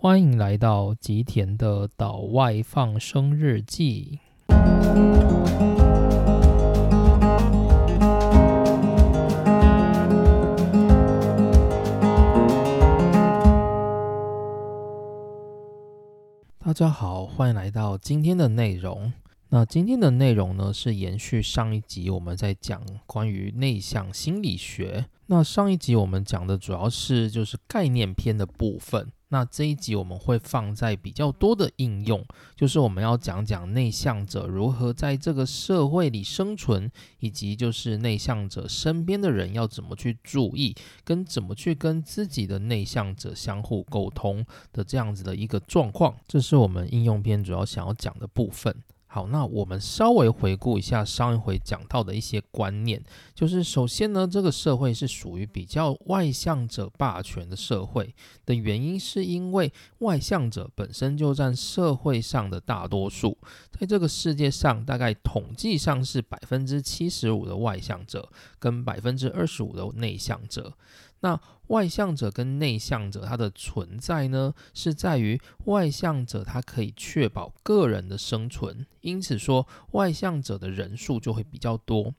欢迎来到吉田的岛外放生日记。大家好，欢迎来到今天的内容。那今天的内容呢，是延续上一集我们在讲关于内向心理学。那上一集我们讲的主要是就是概念篇的部分。那这一集我们会放在比较多的应用，就是我们要讲讲内向者如何在这个社会里生存，以及就是内向者身边的人要怎么去注意，跟怎么去跟自己的内向者相互沟通的这样子的一个状况。这是我们应用篇主要想要讲的部分。好，那我们稍微回顾一下上一回讲到的一些观念，就是首先呢，这个社会是属于比较外向者霸权的社会的原因，是因为外向者本身就占社会上的大多数，在这个世界上，大概统计上是百分之七十五的外向者跟百分之二十五的内向者。那外向者跟内向者，它的存在呢，是在于外向者他可以确保个人的生存，因此说外向者的人数就会比较多。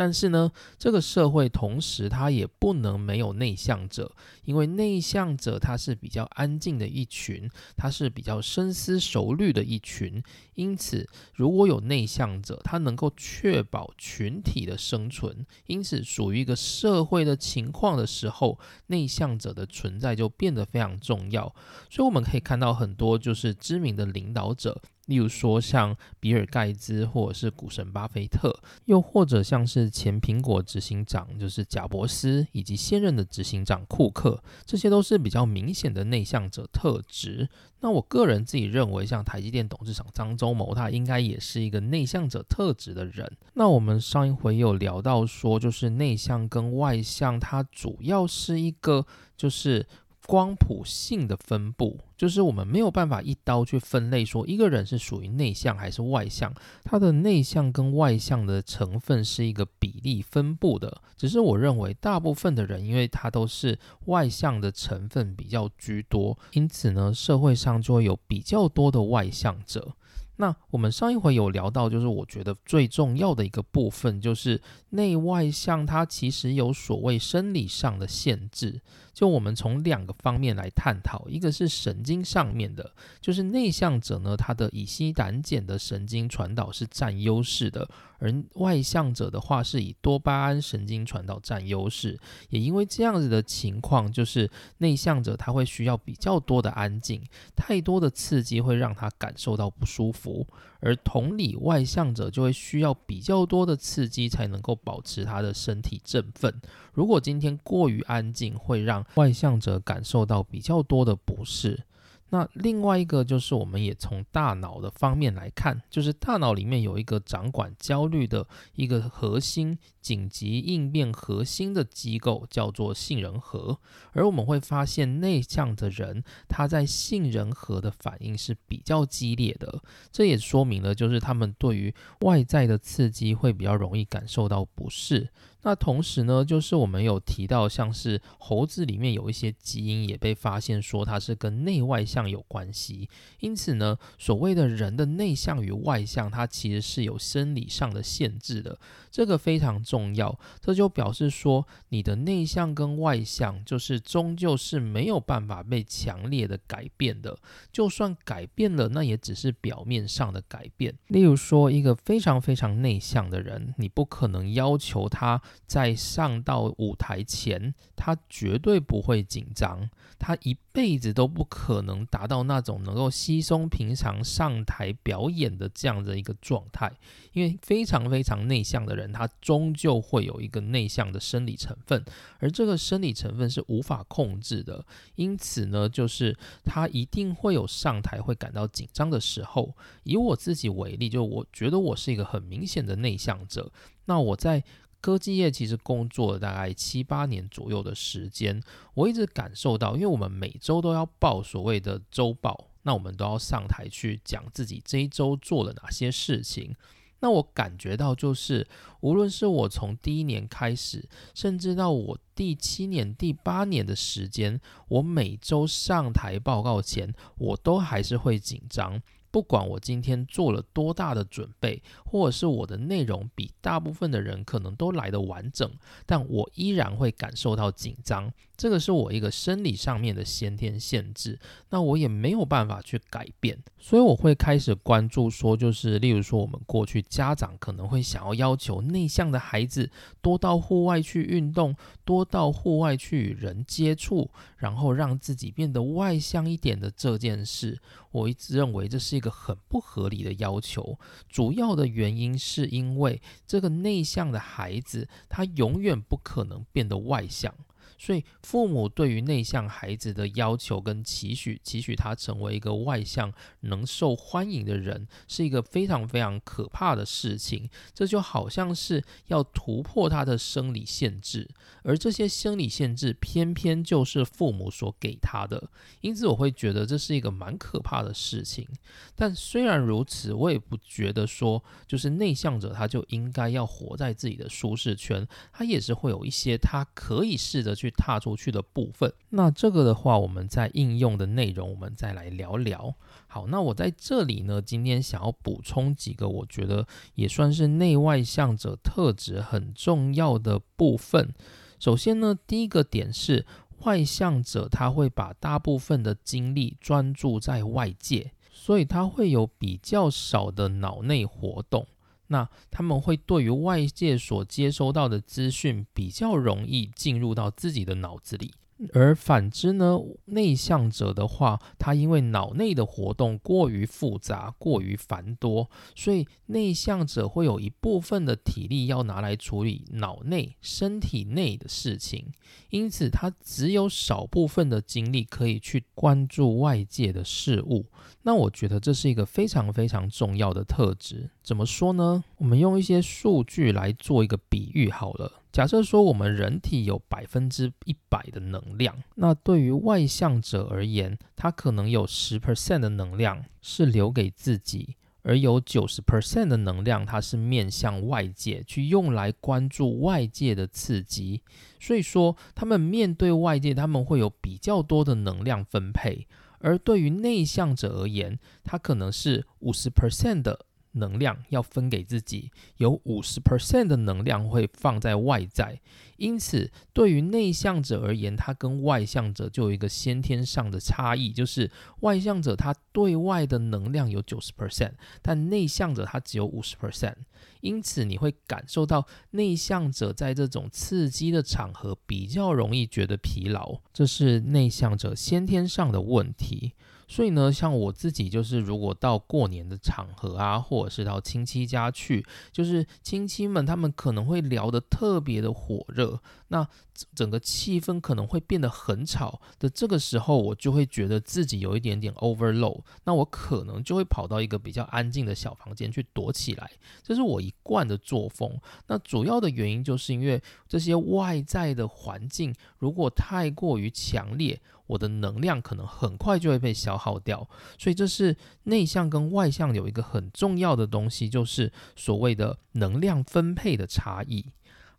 但是呢，这个社会同时它也不能没有内向者，因为内向者他是比较安静的一群，他是比较深思熟虑的一群。因此，如果有内向者，他能够确保群体的生存，因此属于一个社会的情况的时候，内向者的存在就变得非常重要。所以我们可以看到很多就是知名的领导者。例如说，像比尔盖茨或者是股神巴菲特，又或者像是前苹果执行长就是贾伯斯，以及现任的执行长库克，这些都是比较明显的内向者特质。那我个人自己认为，像台积电董事长张忠谋，他应该也是一个内向者特质的人。那我们上一回有聊到说，就是内向跟外向，它主要是一个就是。光谱性的分布，就是我们没有办法一刀去分类，说一个人是属于内向还是外向，他的内向跟外向的成分是一个比例分布的。只是我认为，大部分的人，因为他都是外向的成分比较居多，因此呢，社会上就会有比较多的外向者。那我们上一回有聊到，就是我觉得最重要的一个部分，就是内外向，它其实有所谓生理上的限制。就我们从两个方面来探讨，一个是神经上面的，就是内向者呢，他的乙烯胆碱的神经传导是占优势的，而外向者的话是以多巴胺神经传导占优势。也因为这样子的情况，就是内向者他会需要比较多的安静，太多的刺激会让他感受到不舒服。而同理，外向者就会需要比较多的刺激才能够保持他的身体振奋。如果今天过于安静，会让外向者感受到比较多的不适。那另外一个就是，我们也从大脑的方面来看，就是大脑里面有一个掌管焦虑的一个核心紧急应变核心的机构，叫做杏仁核。而我们会发现，内向的人他在杏仁核的反应是比较激烈的，这也说明了就是他们对于外在的刺激会比较容易感受到不适。那同时呢，就是我们有提到，像是猴子里面有一些基因也被发现说它是跟内外向有关系。因此呢，所谓的人的内向与外向，它其实是有生理上的限制的。这个非常重要，这就表示说，你的内向跟外向，就是终究是没有办法被强烈的改变的。就算改变了，那也只是表面上的改变。例如说，一个非常非常内向的人，你不可能要求他在上到舞台前，他绝对不会紧张，他一辈子都不可能达到那种能够稀松平常上台表演的这样的一个状态，因为非常非常内向的人。人他终究会有一个内向的生理成分，而这个生理成分是无法控制的，因此呢，就是他一定会有上台会感到紧张的时候。以我自己为例，就我觉得我是一个很明显的内向者。那我在科技业其实工作了大概七八年左右的时间，我一直感受到，因为我们每周都要报所谓的周报，那我们都要上台去讲自己这一周做了哪些事情。那我感觉到就是，无论是我从第一年开始，甚至到我第七年、第八年的时间，我每周上台报告前，我都还是会紧张。不管我今天做了多大的准备，或者是我的内容比大部分的人可能都来得完整，但我依然会感受到紧张。这个是我一个生理上面的先天限制，那我也没有办法去改变，所以我会开始关注说，就是例如说我们过去家长可能会想要要求内向的孩子多到户外去运动，多到户外去与人接触，然后让自己变得外向一点的这件事，我一直认为这是一个很不合理的要求。主要的原因是因为这个内向的孩子，他永远不可能变得外向。所以，父母对于内向孩子的要求跟期许，期许他成为一个外向、能受欢迎的人，是一个非常非常可怕的事情。这就好像是要突破他的生理限制，而这些生理限制偏偏就是父母所给他的。因此，我会觉得这是一个蛮可怕的事情。但虽然如此，我也不觉得说，就是内向者他就应该要活在自己的舒适圈，他也是会有一些他可以试着去。踏出去的部分，那这个的话，我们在应用的内容，我们再来聊聊。好，那我在这里呢，今天想要补充几个，我觉得也算是内外向者特质很重要的部分。首先呢，第一个点是外向者他会把大部分的精力专注在外界，所以他会有比较少的脑内活动。那他们会对于外界所接收到的资讯比较容易进入到自己的脑子里。而反之呢，内向者的话，他因为脑内的活动过于复杂、过于繁多，所以内向者会有一部分的体力要拿来处理脑内、身体内的事情，因此他只有少部分的精力可以去关注外界的事物。那我觉得这是一个非常非常重要的特质。怎么说呢？我们用一些数据来做一个比喻好了。假设说我们人体有百分之一百的能量，那对于外向者而言，他可能有十 percent 的能量是留给自己，而有九十 percent 的能量，它是面向外界去用来关注外界的刺激。所以说，他们面对外界，他们会有比较多的能量分配。而对于内向者而言，他可能是五十 percent 的。能量要分给自己，有五十 percent 的能量会放在外在，因此对于内向者而言，他跟外向者就有一个先天上的差异，就是外向者他对外的能量有九十 percent，但内向者他只有五十 percent，因此你会感受到内向者在这种刺激的场合比较容易觉得疲劳，这是内向者先天上的问题。所以呢，像我自己就是，如果到过年的场合啊，或者是到亲戚家去，就是亲戚们他们可能会聊得特别的火热，那整个气氛可能会变得很吵的。这个时候，我就会觉得自己有一点点 overload，那我可能就会跑到一个比较安静的小房间去躲起来，这是我一贯的作风。那主要的原因就是因为这些外在的环境如果太过于强烈。我的能量可能很快就会被消耗掉，所以这是内向跟外向有一个很重要的东西，就是所谓的能量分配的差异。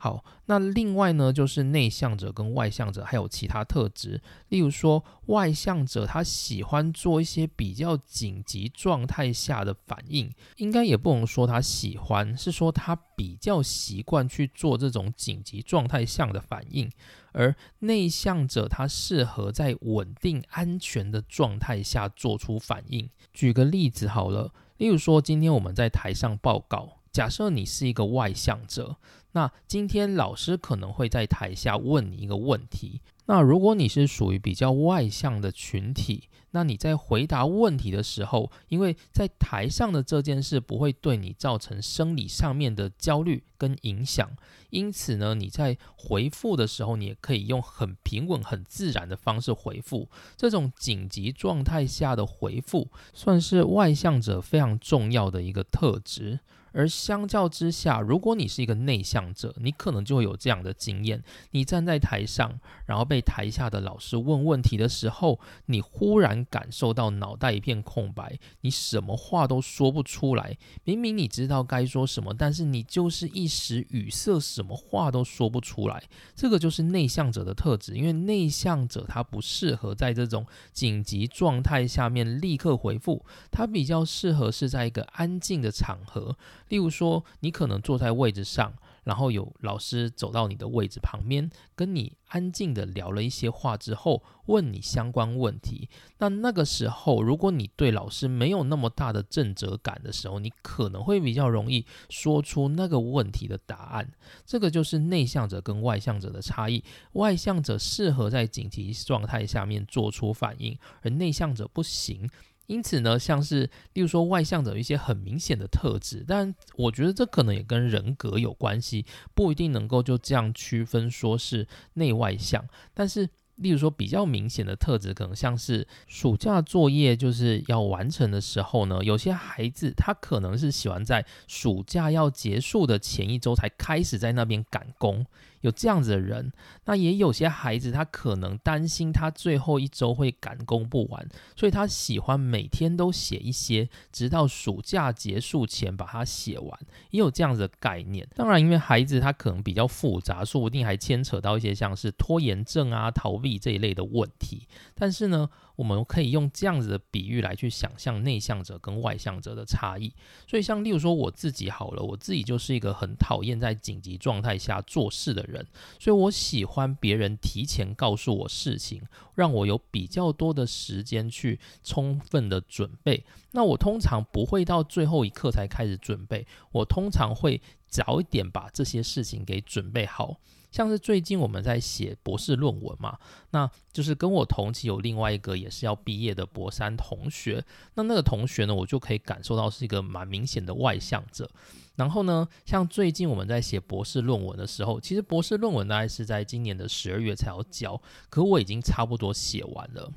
好，那另外呢，就是内向者跟外向者还有其他特质，例如说，外向者他喜欢做一些比较紧急状态下的反应，应该也不能说他喜欢，是说他比较习惯去做这种紧急状态下的反应，而内向者他适合在稳定安全的状态下做出反应。举个例子好了，例如说，今天我们在台上报告。假设你是一个外向者，那今天老师可能会在台下问你一个问题。那如果你是属于比较外向的群体，那你在回答问题的时候，因为在台上的这件事不会对你造成生理上面的焦虑跟影响，因此呢，你在回复的时候，你也可以用很平稳、很自然的方式回复。这种紧急状态下的回复，算是外向者非常重要的一个特质。而相较之下，如果你是一个内向者，你可能就会有这样的经验：你站在台上，然后被台下的老师问问题的时候，你忽然感受到脑袋一片空白，你什么话都说不出来。明明你知道该说什么，但是你就是一时语塞，什么话都说不出来。这个就是内向者的特质，因为内向者他不适合在这种紧急状态下面立刻回复，他比较适合是在一个安静的场合。例如说，你可能坐在位置上，然后有老师走到你的位置旁边，跟你安静的聊了一些话之后，问你相关问题。那那个时候，如果你对老师没有那么大的正责感的时候，你可能会比较容易说出那个问题的答案。这个就是内向者跟外向者的差异。外向者适合在紧急状态下面做出反应，而内向者不行。因此呢，像是例如说外向者有一些很明显的特质，但我觉得这可能也跟人格有关系，不一定能够就这样区分说是内外向。但是例如说比较明显的特质，可能像是暑假作业就是要完成的时候呢，有些孩子他可能是喜欢在暑假要结束的前一周才开始在那边赶工。有这样子的人，那也有些孩子，他可能担心他最后一周会赶工不完，所以他喜欢每天都写一些，直到暑假结束前把它写完。也有这样子的概念。当然，因为孩子他可能比较复杂，说不定还牵扯到一些像是拖延症啊、逃避这一类的问题。但是呢，我们可以用这样子的比喻来去想象内向者跟外向者的差异。所以，像例如说我自己好了，我自己就是一个很讨厌在紧急状态下做事的人，所以我喜欢别人提前告诉我事情，让我有比较多的时间去充分的准备。那我通常不会到最后一刻才开始准备，我通常会早一点把这些事情给准备好。像是最近我们在写博士论文嘛，那就是跟我同期有另外一个也是要毕业的博三同学，那那个同学呢，我就可以感受到是一个蛮明显的外向者。然后呢，像最近我们在写博士论文的时候，其实博士论文大概是在今年的十二月才要交，可我已经差不多写完了，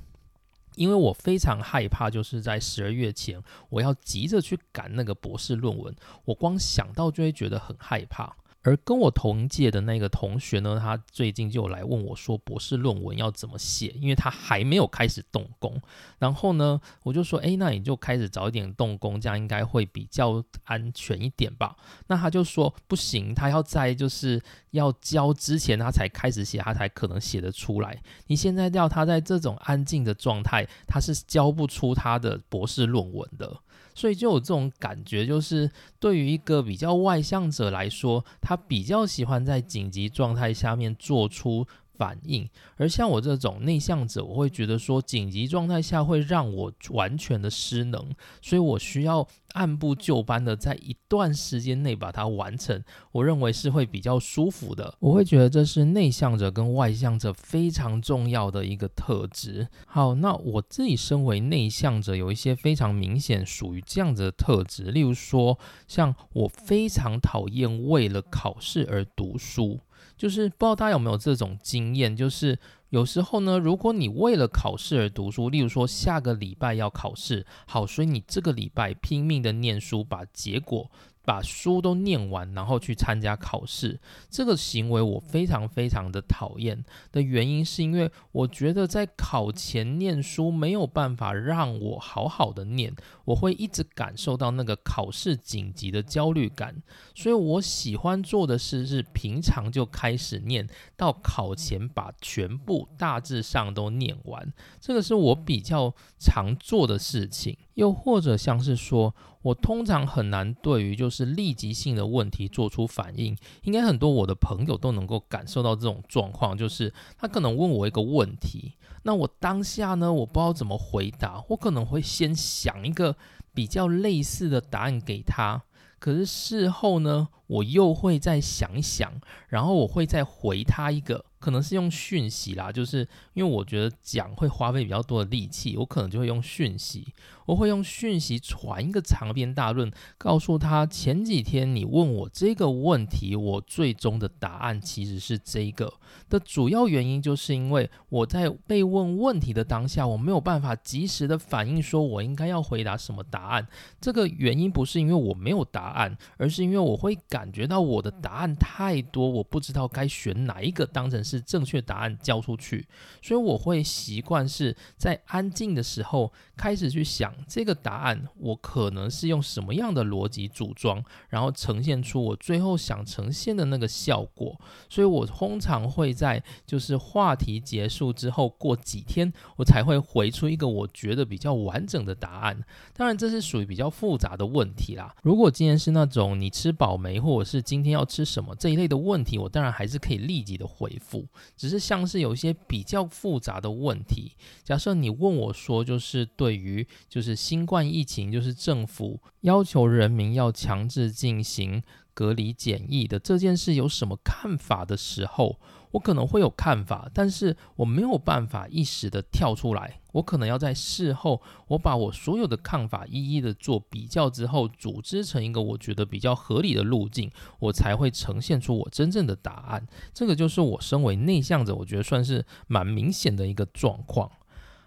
因为我非常害怕，就是在十二月前我要急着去赶那个博士论文，我光想到就会觉得很害怕。而跟我同届的那个同学呢，他最近就来问我说，博士论文要怎么写？因为他还没有开始动工。然后呢，我就说，哎，那你就开始早一点动工，这样应该会比较安全一点吧？那他就说，不行，他要在就是要交之前，他才开始写，他才可能写得出来。你现在要他在这种安静的状态，他是交不出他的博士论文的。所以就有这种感觉，就是对于一个比较外向者来说，他比较喜欢在紧急状态下面做出。反应，而像我这种内向者，我会觉得说紧急状态下会让我完全的失能，所以我需要按部就班的在一段时间内把它完成。我认为是会比较舒服的。我会觉得这是内向者跟外向者非常重要的一个特质。好，那我自己身为内向者，有一些非常明显属于这样子的特质，例如说，像我非常讨厌为了考试而读书。就是不知道大家有没有这种经验，就是有时候呢，如果你为了考试而读书，例如说下个礼拜要考试，好，所以你这个礼拜拼命的念书，把结果。把书都念完，然后去参加考试，这个行为我非常非常的讨厌。的原因是因为我觉得在考前念书没有办法让我好好的念，我会一直感受到那个考试紧急的焦虑感。所以我喜欢做的事是平常就开始念，到考前把全部大致上都念完。这个是我比较常做的事情。又或者像是说，我通常很难对于就是立即性的问题做出反应。应该很多我的朋友都能够感受到这种状况，就是他可能问我一个问题，那我当下呢，我不知道怎么回答，我可能会先想一个比较类似的答案给他，可是事后呢，我又会再想一想，然后我会再回他一个。可能是用讯息啦，就是因为我觉得讲会花费比较多的力气，我可能就会用讯息。我会用讯息传一个长篇大论，告诉他前几天你问我这个问题，我最终的答案其实是这个的主要原因，就是因为我在被问问题的当下，我没有办法及时的反应，说我应该要回答什么答案。这个原因不是因为我没有答案，而是因为我会感觉到我的答案太多，我不知道该选哪一个当成是正确答案交出去，所以我会习惯是在安静的时候开始去想。这个答案我可能是用什么样的逻辑组装，然后呈现出我最后想呈现的那个效果。所以我通常会在就是话题结束之后过几天，我才会回出一个我觉得比较完整的答案。当然这是属于比较复杂的问题啦。如果今天是那种你吃饱没，或者是今天要吃什么这一类的问题，我当然还是可以立即的回复。只是像是有一些比较复杂的问题，假设你问我说，就是对对于就是。新冠疫情就是政府要求人民要强制进行隔离检疫的这件事有什么看法的时候，我可能会有看法，但是我没有办法一时的跳出来，我可能要在事后，我把我所有的看法一一的做比较之后，组织成一个我觉得比较合理的路径，我才会呈现出我真正的答案。这个就是我身为内向者，我觉得算是蛮明显的一个状况。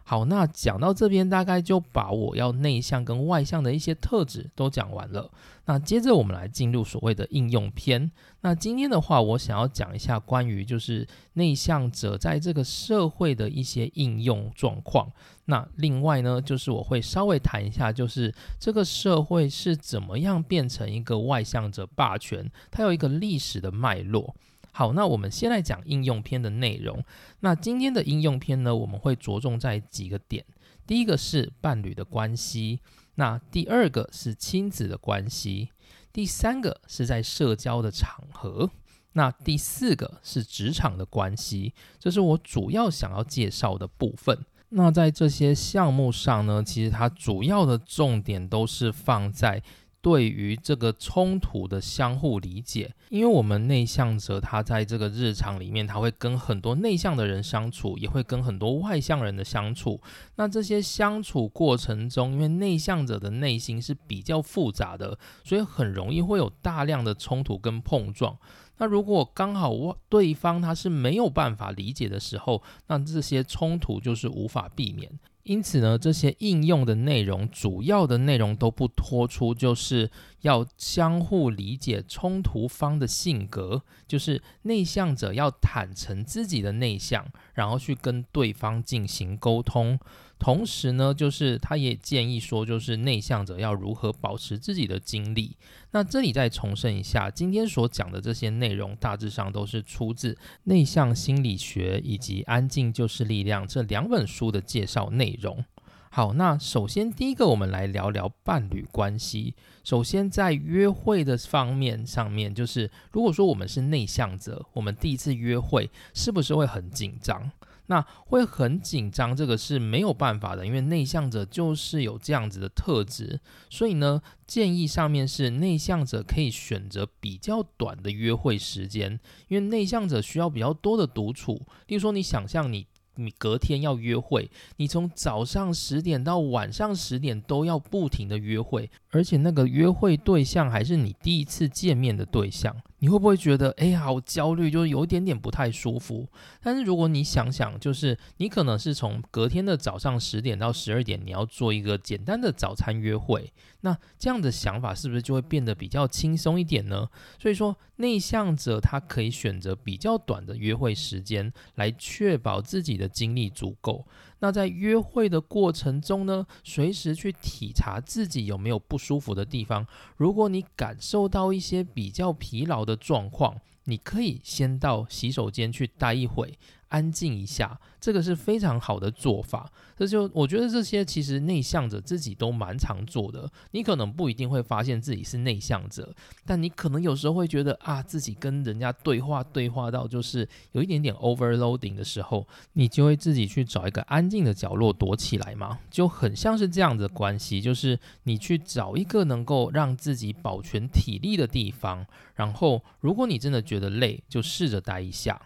好，那讲到这边，大概就把我要内向跟外向的一些特质都讲完了。那接着我们来进入所谓的应用篇。那今天的话，我想要讲一下关于就是内向者在这个社会的一些应用状况。那另外呢，就是我会稍微谈一下，就是这个社会是怎么样变成一个外向者霸权，它有一个历史的脉络。好，那我们先来讲应用篇的内容。那今天的应用篇呢，我们会着重在几个点。第一个是伴侣的关系，那第二个是亲子的关系，第三个是在社交的场合，那第四个是职场的关系。这是我主要想要介绍的部分。那在这些项目上呢，其实它主要的重点都是放在。对于这个冲突的相互理解，因为我们内向者他在这个日常里面，他会跟很多内向的人相处，也会跟很多外向人的相处。那这些相处过程中，因为内向者的内心是比较复杂的，所以很容易会有大量的冲突跟碰撞。那如果刚好对方他是没有办法理解的时候，那这些冲突就是无法避免。因此呢，这些应用的内容，主要的内容都不脱出，就是要相互理解冲突方的性格，就是内向者要坦诚自己的内向，然后去跟对方进行沟通。同时呢，就是他也建议说，就是内向者要如何保持自己的精力。那这里再重申一下，今天所讲的这些内容，大致上都是出自《内向心理学》以及《安静就是力量》这两本书的介绍内容。好，那首先第一个，我们来聊聊伴侣关系。首先在约会的方面上面，就是如果说我们是内向者，我们第一次约会是不是会很紧张？那会很紧张，这个是没有办法的，因为内向者就是有这样子的特质。所以呢，建议上面是内向者可以选择比较短的约会时间，因为内向者需要比较多的独处。例如说，你想象你你隔天要约会，你从早上十点到晚上十点都要不停的约会，而且那个约会对象还是你第一次见面的对象。你会不会觉得，哎呀，好焦虑，就是有一点点不太舒服？但是如果你想想，就是你可能是从隔天的早上十点到十二点，你要做一个简单的早餐约会，那这样的想法是不是就会变得比较轻松一点呢？所以说，内向者他可以选择比较短的约会时间，来确保自己的精力足够。那在约会的过程中呢，随时去体察自己有没有不舒服的地方。如果你感受到一些比较疲劳的状况，你可以先到洗手间去待一会。安静一下，这个是非常好的做法。这就我觉得这些其实内向者自己都蛮常做的。你可能不一定会发现自己是内向者，但你可能有时候会觉得啊，自己跟人家对话对话到就是有一点点 overloading 的时候，你就会自己去找一个安静的角落躲起来嘛，就很像是这样的关系，就是你去找一个能够让自己保全体力的地方，然后如果你真的觉得累，就试着待一下。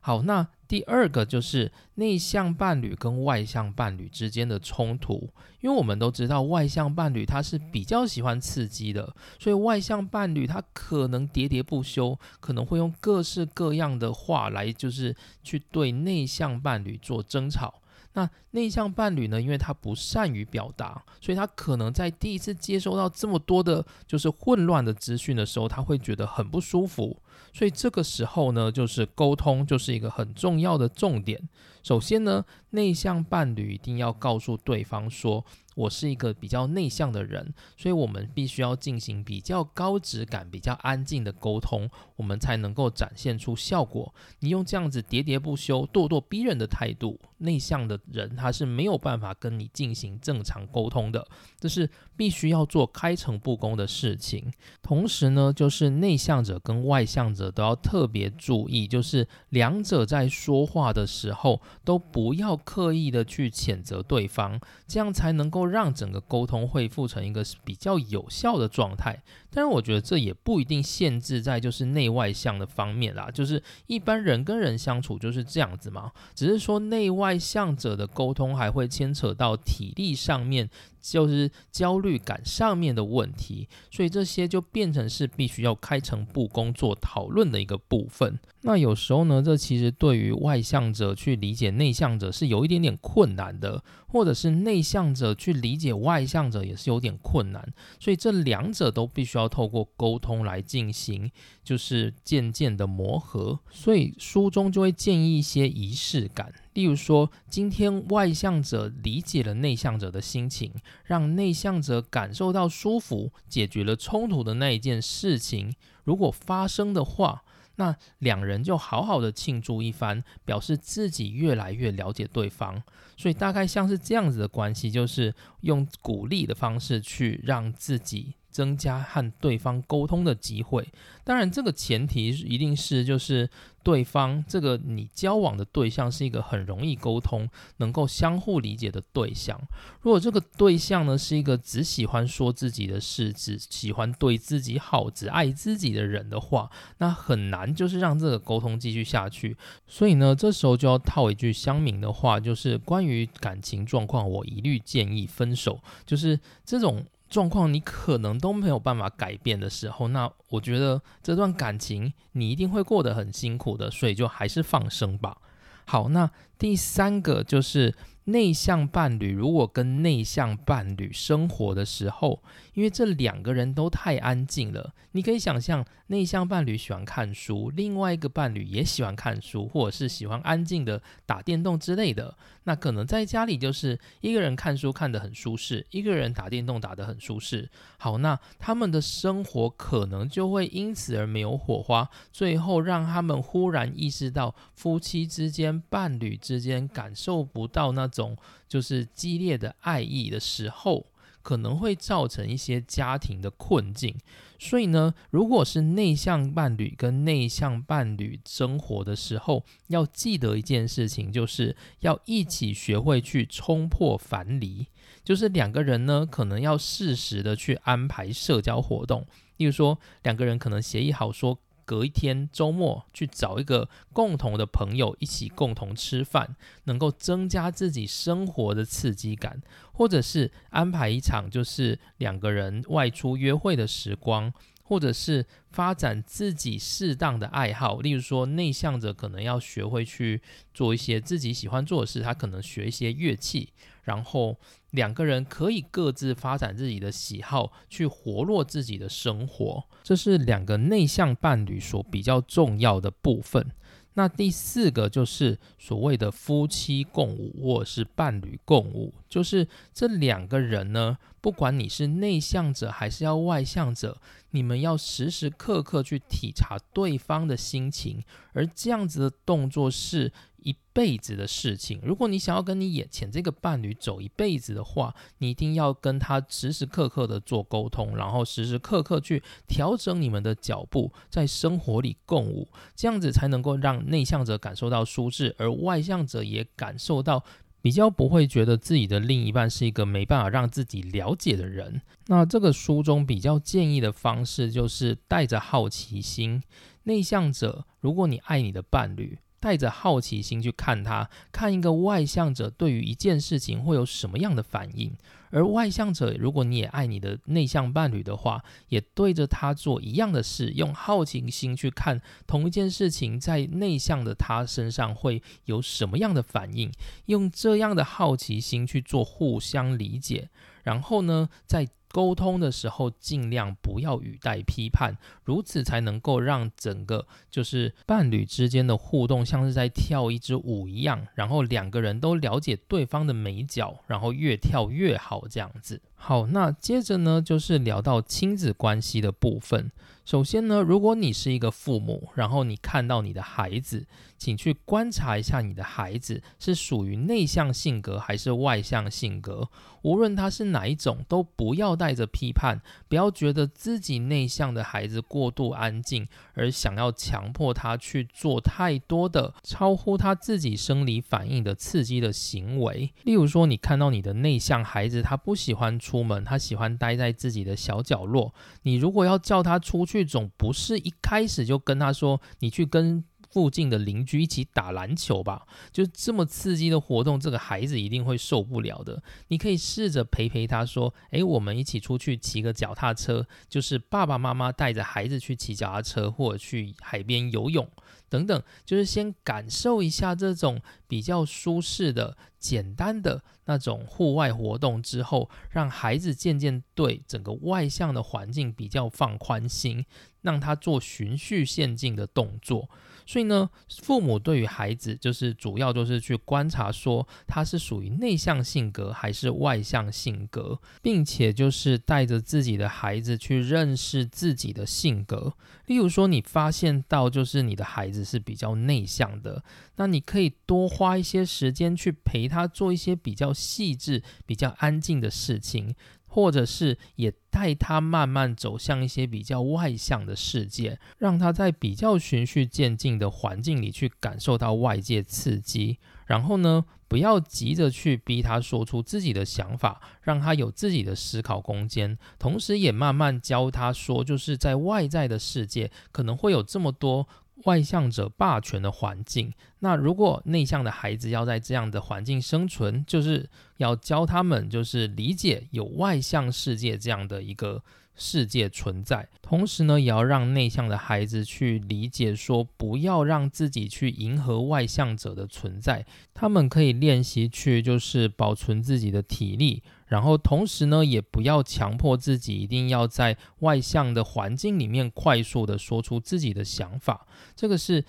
好，那第二个就是内向伴侣跟外向伴侣之间的冲突，因为我们都知道外向伴侣他是比较喜欢刺激的，所以外向伴侣他可能喋喋不休，可能会用各式各样的话来就是去对内向伴侣做争吵。那内向伴侣呢？因为他不善于表达，所以他可能在第一次接收到这么多的，就是混乱的资讯的时候，他会觉得很不舒服。所以这个时候呢，就是沟通就是一个很重要的重点。首先呢，内向伴侣一定要告诉对方说。我是一个比较内向的人，所以我们必须要进行比较高质感、比较安静的沟通，我们才能够展现出效果。你用这样子喋喋不休、咄咄逼人的态度，内向的人他是没有办法跟你进行正常沟通的，这是必须要做开诚布公的事情。同时呢，就是内向者跟外向者都要特别注意，就是两者在说话的时候都不要刻意的去谴责对方，这样才能够。让整个沟通恢复成一个比较有效的状态，但是我觉得这也不一定限制在就是内外向的方面啦，就是一般人跟人相处就是这样子嘛，只是说内外向者的沟通还会牵扯到体力上面。就是焦虑感上面的问题，所以这些就变成是必须要开诚布公做讨论的一个部分。那有时候呢，这其实对于外向者去理解内向者是有一点点困难的，或者是内向者去理解外向者也是有点困难。所以这两者都必须要透过沟通来进行，就是渐渐的磨合。所以书中就会建议一些仪式感。例如说，今天外向者理解了内向者的心情，让内向者感受到舒服，解决了冲突的那一件事情。如果发生的话，那两人就好好的庆祝一番，表示自己越来越了解对方。所以大概像是这样子的关系，就是用鼓励的方式去让自己。增加和对方沟通的机会，当然这个前提一定是就是对方这个你交往的对象是一个很容易沟通、能够相互理解的对象。如果这个对象呢是一个只喜欢说自己的事、只喜欢对自己好、只爱自己的人的话，那很难就是让这个沟通继续下去。所以呢，这时候就要套一句乡民的话，就是关于感情状况，我一律建议分手。就是这种。状况你可能都没有办法改变的时候，那我觉得这段感情你一定会过得很辛苦的，所以就还是放生吧。好，那第三个就是。内向伴侣如果跟内向伴侣生活的时候，因为这两个人都太安静了，你可以想象内向伴侣喜欢看书，另外一个伴侣也喜欢看书，或者是喜欢安静的打电动之类的。那可能在家里就是一个人看书看得很舒适，一个人打电动打得很舒适。好，那他们的生活可能就会因此而没有火花，最后让他们忽然意识到夫妻之间、伴侣之间感受不到那。种就是激烈的爱意的时候，可能会造成一些家庭的困境。所以呢，如果是内向伴侣跟内向伴侣生活的时候，要记得一件事情，就是要一起学会去冲破樊篱。就是两个人呢，可能要适时的去安排社交活动。例如说，两个人可能协议好说。隔一天周末去找一个共同的朋友一起共同吃饭，能够增加自己生活的刺激感，或者是安排一场就是两个人外出约会的时光，或者是发展自己适当的爱好，例如说内向者可能要学会去做一些自己喜欢做的事，他可能学一些乐器，然后。两个人可以各自发展自己的喜好，去活络自己的生活，这是两个内向伴侣所比较重要的部分。那第四个就是所谓的夫妻共舞，或者是伴侣共舞，就是这两个人呢，不管你是内向者还是要外向者，你们要时时刻刻去体察对方的心情，而这样子的动作是。一辈子的事情，如果你想要跟你眼前这个伴侣走一辈子的话，你一定要跟他时时刻刻的做沟通，然后时时刻刻去调整你们的脚步，在生活里共舞，这样子才能够让内向者感受到舒适，而外向者也感受到比较不会觉得自己的另一半是一个没办法让自己了解的人。那这个书中比较建议的方式就是带着好奇心，内向者，如果你爱你的伴侣。带着好奇心去看他，看一个外向者对于一件事情会有什么样的反应。而外向者，如果你也爱你的内向伴侣的话，也对着他做一样的事，用好奇心去看同一件事情，在内向的他身上会有什么样的反应，用这样的好奇心去做互相理解，然后呢，在。沟通的时候，尽量不要语带批判，如此才能够让整个就是伴侣之间的互动像是在跳一支舞一样，然后两个人都了解对方的美角，然后越跳越好这样子。好，那接着呢，就是聊到亲子关系的部分。首先呢，如果你是一个父母，然后你看到你的孩子，请去观察一下你的孩子是属于内向性格还是外向性格。无论他是哪一种，都不要带着批判，不要觉得自己内向的孩子过度安静，而想要强迫他去做太多的超乎他自己生理反应的刺激的行为。例如说，你看到你的内向孩子，他不喜欢出门，他喜欢待在自己的小角落。你如果要叫他出去，总不是一开始就跟他说，你去跟附近的邻居一起打篮球吧。就这么刺激的活动，这个孩子一定会受不了的。你可以试着陪陪他，说：“诶，我们一起出去骑个脚踏车，就是爸爸妈妈带着孩子去骑脚踏车，或者去海边游泳。”等等，就是先感受一下这种比较舒适的、简单的那种户外活动之后，让孩子渐渐对整个外向的环境比较放宽心，让他做循序渐进的动作。所以呢，父母对于孩子就是主要就是去观察，说他是属于内向性格还是外向性格，并且就是带着自己的孩子去认识自己的性格。例如说，你发现到就是你的孩子是比较内向的，那你可以多花一些时间去陪他做一些比较细致、比较安静的事情。或者是也带他慢慢走向一些比较外向的世界，让他在比较循序渐进的环境里去感受到外界刺激。然后呢，不要急着去逼他说出自己的想法，让他有自己的思考空间。同时，也慢慢教他说，就是在外在的世界可能会有这么多。外向者霸权的环境，那如果内向的孩子要在这样的环境生存，就是要教他们，就是理解有外向世界这样的一个世界存在。同时呢，也要让内向的孩子去理解，说不要让自己去迎合外向者的存在。他们可以练习去，就是保存自己的体力。然后同时呢，也不要强迫自己一定要在外向的环境里面快速的说出自己的想法，这个是。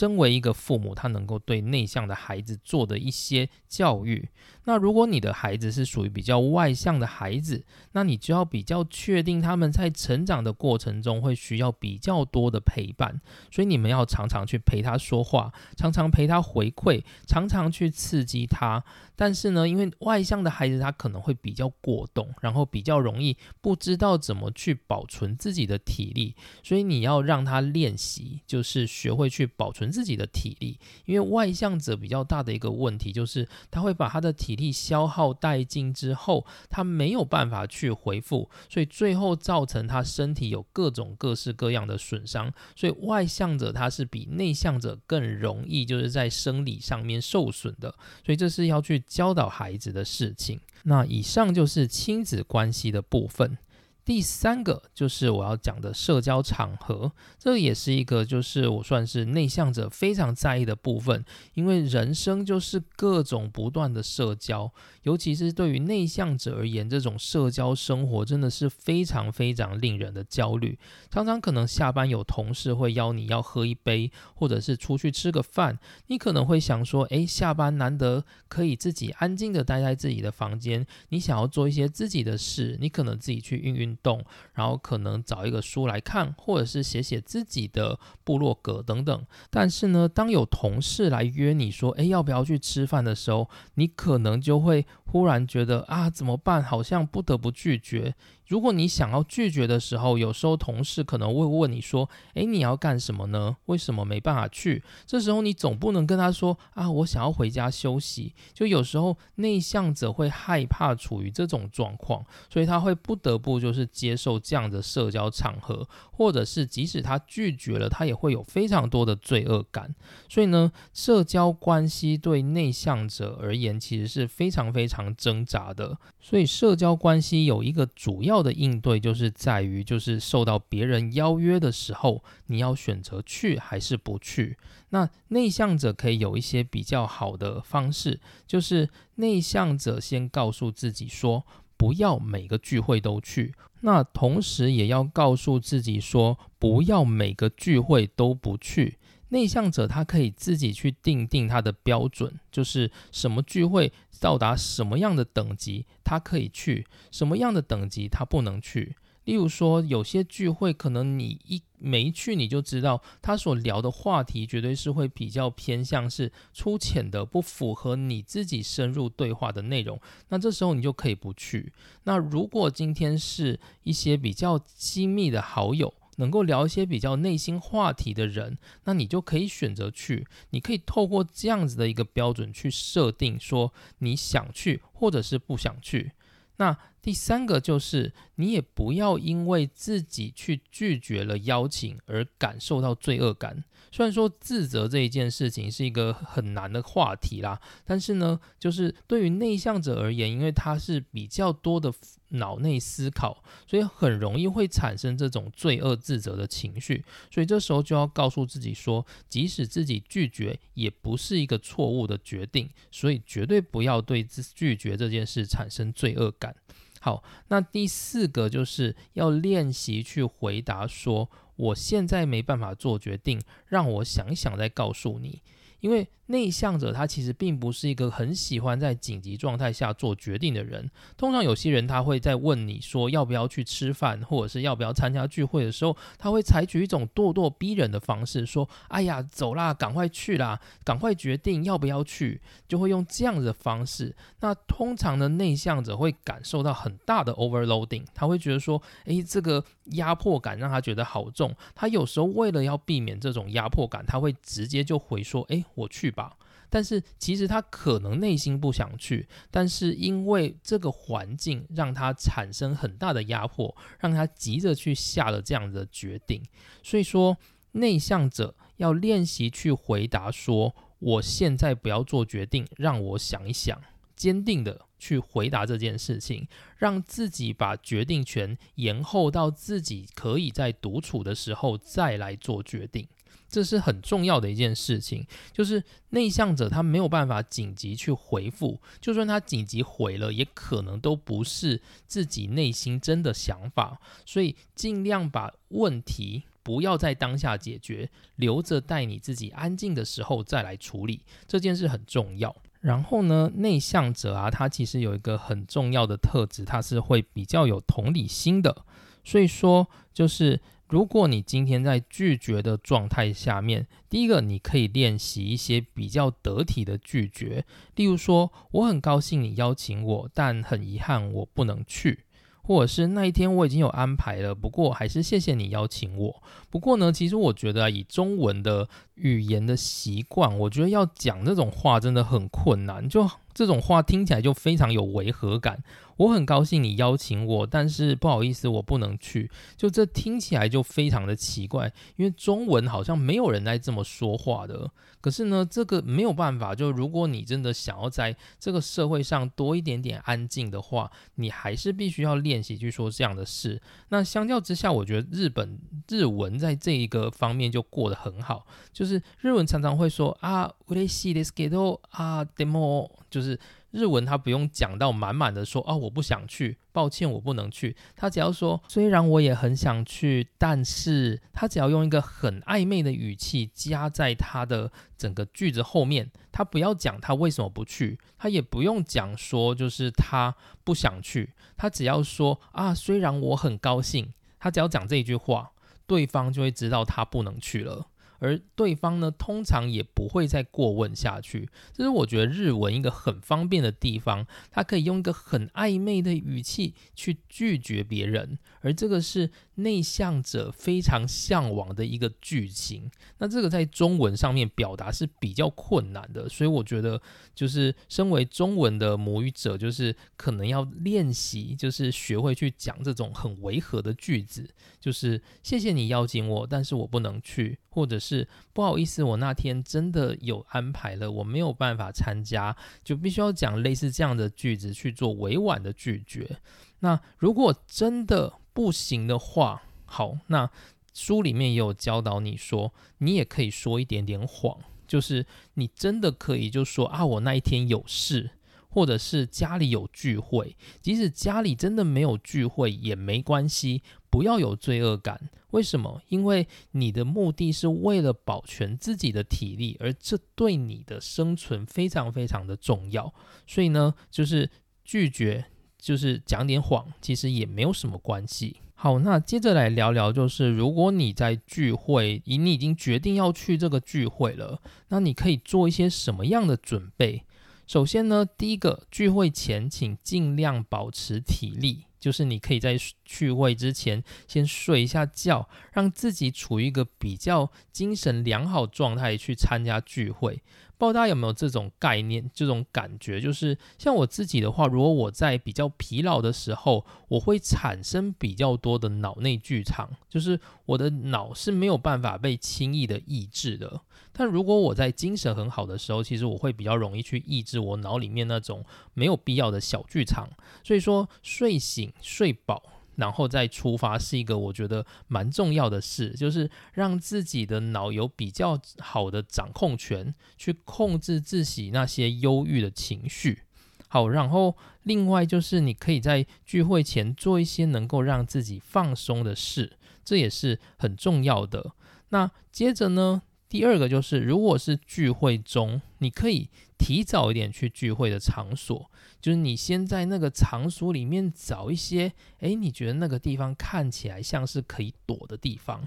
身为一个父母，他能够对内向的孩子做的一些教育。那如果你的孩子是属于比较外向的孩子，那你就要比较确定他们在成长的过程中会需要比较多的陪伴，所以你们要常常去陪他说话，常常陪他回馈，常常去刺激他。但是呢，因为外向的孩子他可能会比较过动，然后比较容易不知道怎么去保存自己的体力，所以你要让他练习，就是学会去保存。自己的体力，因为外向者比较大的一个问题就是他会把他的体力消耗殆尽之后，他没有办法去回复，所以最后造成他身体有各种各式各样的损伤。所以外向者他是比内向者更容易就是在生理上面受损的，所以这是要去教导孩子的事情。那以上就是亲子关系的部分。第三个就是我要讲的社交场合，这也是一个就是我算是内向者非常在意的部分，因为人生就是各种不断的社交，尤其是对于内向者而言，这种社交生活真的是非常非常令人的焦虑。常常可能下班有同事会邀你要喝一杯，或者是出去吃个饭，你可能会想说，诶，下班难得可以自己安静的待在自己的房间，你想要做一些自己的事，你可能自己去运运。运动，然后可能找一个书来看，或者是写写自己的部落格等等。但是呢，当有同事来约你说，哎，要不要去吃饭的时候，你可能就会忽然觉得啊怎么办？好像不得不拒绝。如果你想要拒绝的时候，有时候同事可能会问你说：“诶，你要干什么呢？为什么没办法去？”这时候你总不能跟他说：“啊，我想要回家休息。”就有时候内向者会害怕处于这种状况，所以他会不得不就是接受这样的社交场合，或者是即使他拒绝了，他也会有非常多的罪恶感。所以呢，社交关系对内向者而言其实是非常非常挣扎的。所以社交关系有一个主要。的应对就是在于，就是受到别人邀约的时候，你要选择去还是不去。那内向者可以有一些比较好的方式，就是内向者先告诉自己说，不要每个聚会都去。那同时也要告诉自己说，不要每个聚会都不去。内向者他可以自己去定定他的标准，就是什么聚会到达什么样的等级，他可以去；什么样的等级他不能去。例如说，有些聚会可能你一没去，你就知道他所聊的话题绝对是会比较偏向是粗浅的，不符合你自己深入对话的内容。那这时候你就可以不去。那如果今天是一些比较亲密的好友，能够聊一些比较内心话题的人，那你就可以选择去。你可以透过这样子的一个标准去设定，说你想去或者是不想去。那第三个就是，你也不要因为自己去拒绝了邀请而感受到罪恶感。虽然说自责这一件事情是一个很难的话题啦，但是呢，就是对于内向者而言，因为他是比较多的脑内思考，所以很容易会产生这种罪恶自责的情绪。所以这时候就要告诉自己说，即使自己拒绝，也不是一个错误的决定，所以绝对不要对拒绝这件事产生罪恶感。好，那第四个就是要练习去回答说，我现在没办法做决定，让我想一想再告诉你，因为。内向者他其实并不是一个很喜欢在紧急状态下做决定的人。通常有些人他会在问你说要不要去吃饭，或者是要不要参加聚会的时候，他会采取一种咄咄逼人的方式，说：“哎呀，走啦，赶快去啦，赶快决定要不要去。”就会用这样子的方式。那通常的内向者会感受到很大的 overloading，他会觉得说：“诶，这个压迫感让他觉得好重。”他有时候为了要避免这种压迫感，他会直接就回说：“诶，我去吧。”但是其实他可能内心不想去，但是因为这个环境让他产生很大的压迫，让他急着去下了这样的决定。所以说，内向者要练习去回答说：“我现在不要做决定，让我想一想。”坚定的去回答这件事情，让自己把决定权延后到自己可以在独处的时候再来做决定。这是很重要的一件事情，就是内向者他没有办法紧急去回复，就算他紧急回了，也可能都不是自己内心真的想法，所以尽量把问题不要在当下解决，留着待你自己安静的时候再来处理，这件事很重要。然后呢，内向者啊，他其实有一个很重要的特质，他是会比较有同理心的，所以说就是。如果你今天在拒绝的状态下面，第一个你可以练习一些比较得体的拒绝，例如说，我很高兴你邀请我，但很遗憾我不能去。或者是那一天我已经有安排了，不过还是谢谢你邀请我。不过呢，其实我觉得以中文的语言的习惯，我觉得要讲这种话真的很困难，就这种话听起来就非常有违和感。我很高兴你邀请我，但是不好意思，我不能去。就这听起来就非常的奇怪，因为中文好像没有人在这么说话的。可是呢，这个没有办法。就如果你真的想要在这个社会上多一点点安静的话，你还是必须要练习去说这样的事。那相较之下，我觉得日本日文在这一个方面就过得很好。就是日文常常会说啊，うれしいですけど啊でも就是。日文他不用讲到满满的说啊，我不想去，抱歉我不能去。他只要说虽然我也很想去，但是他只要用一个很暧昧的语气加在他的整个句子后面，他不要讲他为什么不去，他也不用讲说就是他不想去，他只要说啊，虽然我很高兴，他只要讲这一句话，对方就会知道他不能去了。 而对方呢，通常也不会再过问下去。这是我觉得日文一个很方便的地方，它可以用一个很暧昧的语气去拒绝别人，而这个是内向者非常向往的一个剧情。那这个在中文上面表达是比较困难的，所以我觉得就是身为中文的母语者，就是可能要练习，就是学会去讲这种很违和的句子，就是谢谢你邀请我，但是我不能去，或者是不好意思，我那天真的有安排了，我没有办法参加，就必须要讲类似这样的句子去做委婉的拒绝。那如果真的不行的话，好，那书里面也有教导你说，你也可以说一点点谎，就是你真的可以就说啊，我那一天有事。或者是家里有聚会，即使家里真的没有聚会也没关系，不要有罪恶感。为什么？因为你的目的是为了保全自己的体力，而这对你的生存非常非常的重要。所以呢，就是拒绝，就是讲点谎，其实也没有什么关系。好，那接着来聊聊，就是如果你在聚会，你已经决定要去这个聚会了，那你可以做一些什么样的准备？首先呢，第一个聚会前，请尽量保持体力，就是你可以在聚会之前先睡一下觉，让自己处于一个比较精神良好状态去参加聚会。不知道大家有没有这种概念、这种感觉？就是像我自己的话，如果我在比较疲劳的时候，我会产生比较多的脑内剧场，就是我的脑是没有办法被轻易的抑制的。但如果我在精神很好的时候，其实我会比较容易去抑制我脑里面那种没有必要的小剧场。所以说，睡醒、睡饱。然后再出发是一个我觉得蛮重要的事，就是让自己的脑有比较好的掌控权，去控制自己那些忧郁的情绪。好，然后另外就是你可以在聚会前做一些能够让自己放松的事，这也是很重要的。那接着呢？第二个就是，如果是聚会中，你可以提早一点去聚会的场所，就是你先在那个场所里面找一些，诶，你觉得那个地方看起来像是可以躲的地方。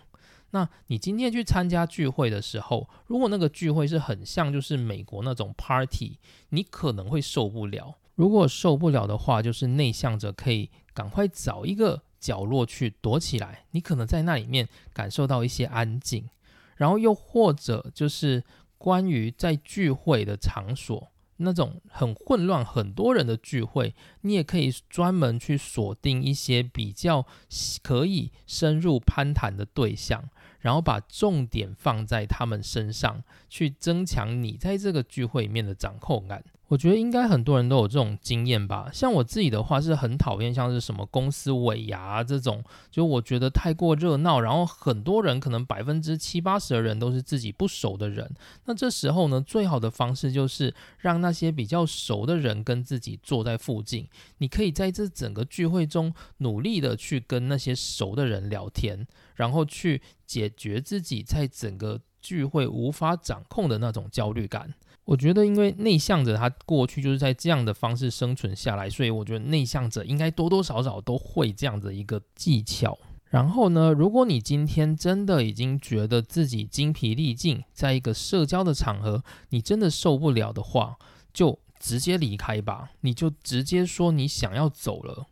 那你今天去参加聚会的时候，如果那个聚会是很像就是美国那种 party，你可能会受不了。如果受不了的话，就是内向者可以赶快找一个角落去躲起来，你可能在那里面感受到一些安静。然后又或者就是关于在聚会的场所那种很混乱、很多人的聚会，你也可以专门去锁定一些比较可以深入攀谈的对象，然后把重点放在他们身上，去增强你在这个聚会里面的掌控感。我觉得应该很多人都有这种经验吧。像我自己的话，是很讨厌像是什么公司尾牙这种，就我觉得太过热闹，然后很多人可能百分之七八十的人都是自己不熟的人。那这时候呢，最好的方式就是让那些比较熟的人跟自己坐在附近。你可以在这整个聚会中努力的去跟那些熟的人聊天，然后去解决自己在整个聚会无法掌控的那种焦虑感。我觉得，因为内向者他过去就是在这样的方式生存下来，所以我觉得内向者应该多多少少都会这样的一个技巧。然后呢，如果你今天真的已经觉得自己精疲力尽，在一个社交的场合，你真的受不了的话，就直接离开吧。你就直接说你想要走了，